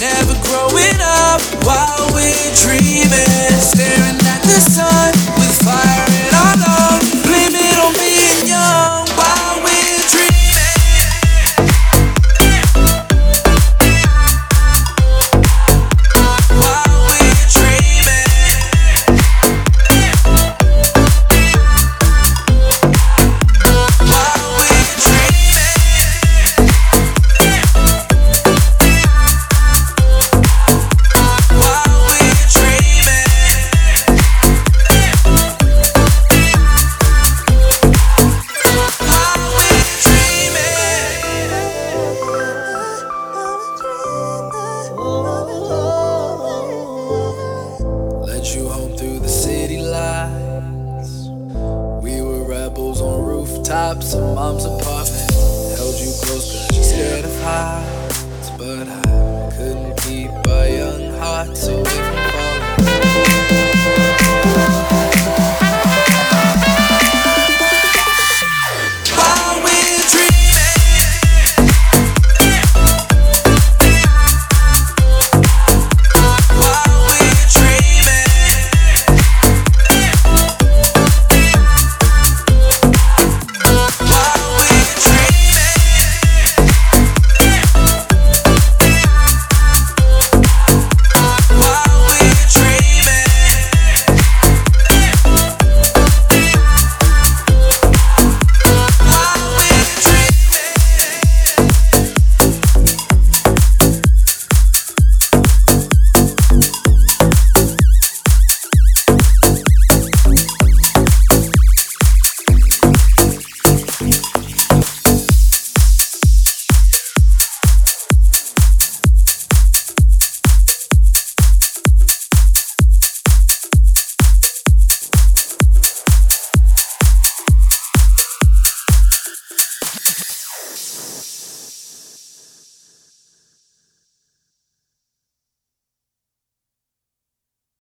never growing up while we're dreaming, staring at the sun with Top of mom's apartment. Held you close, but you scared of high.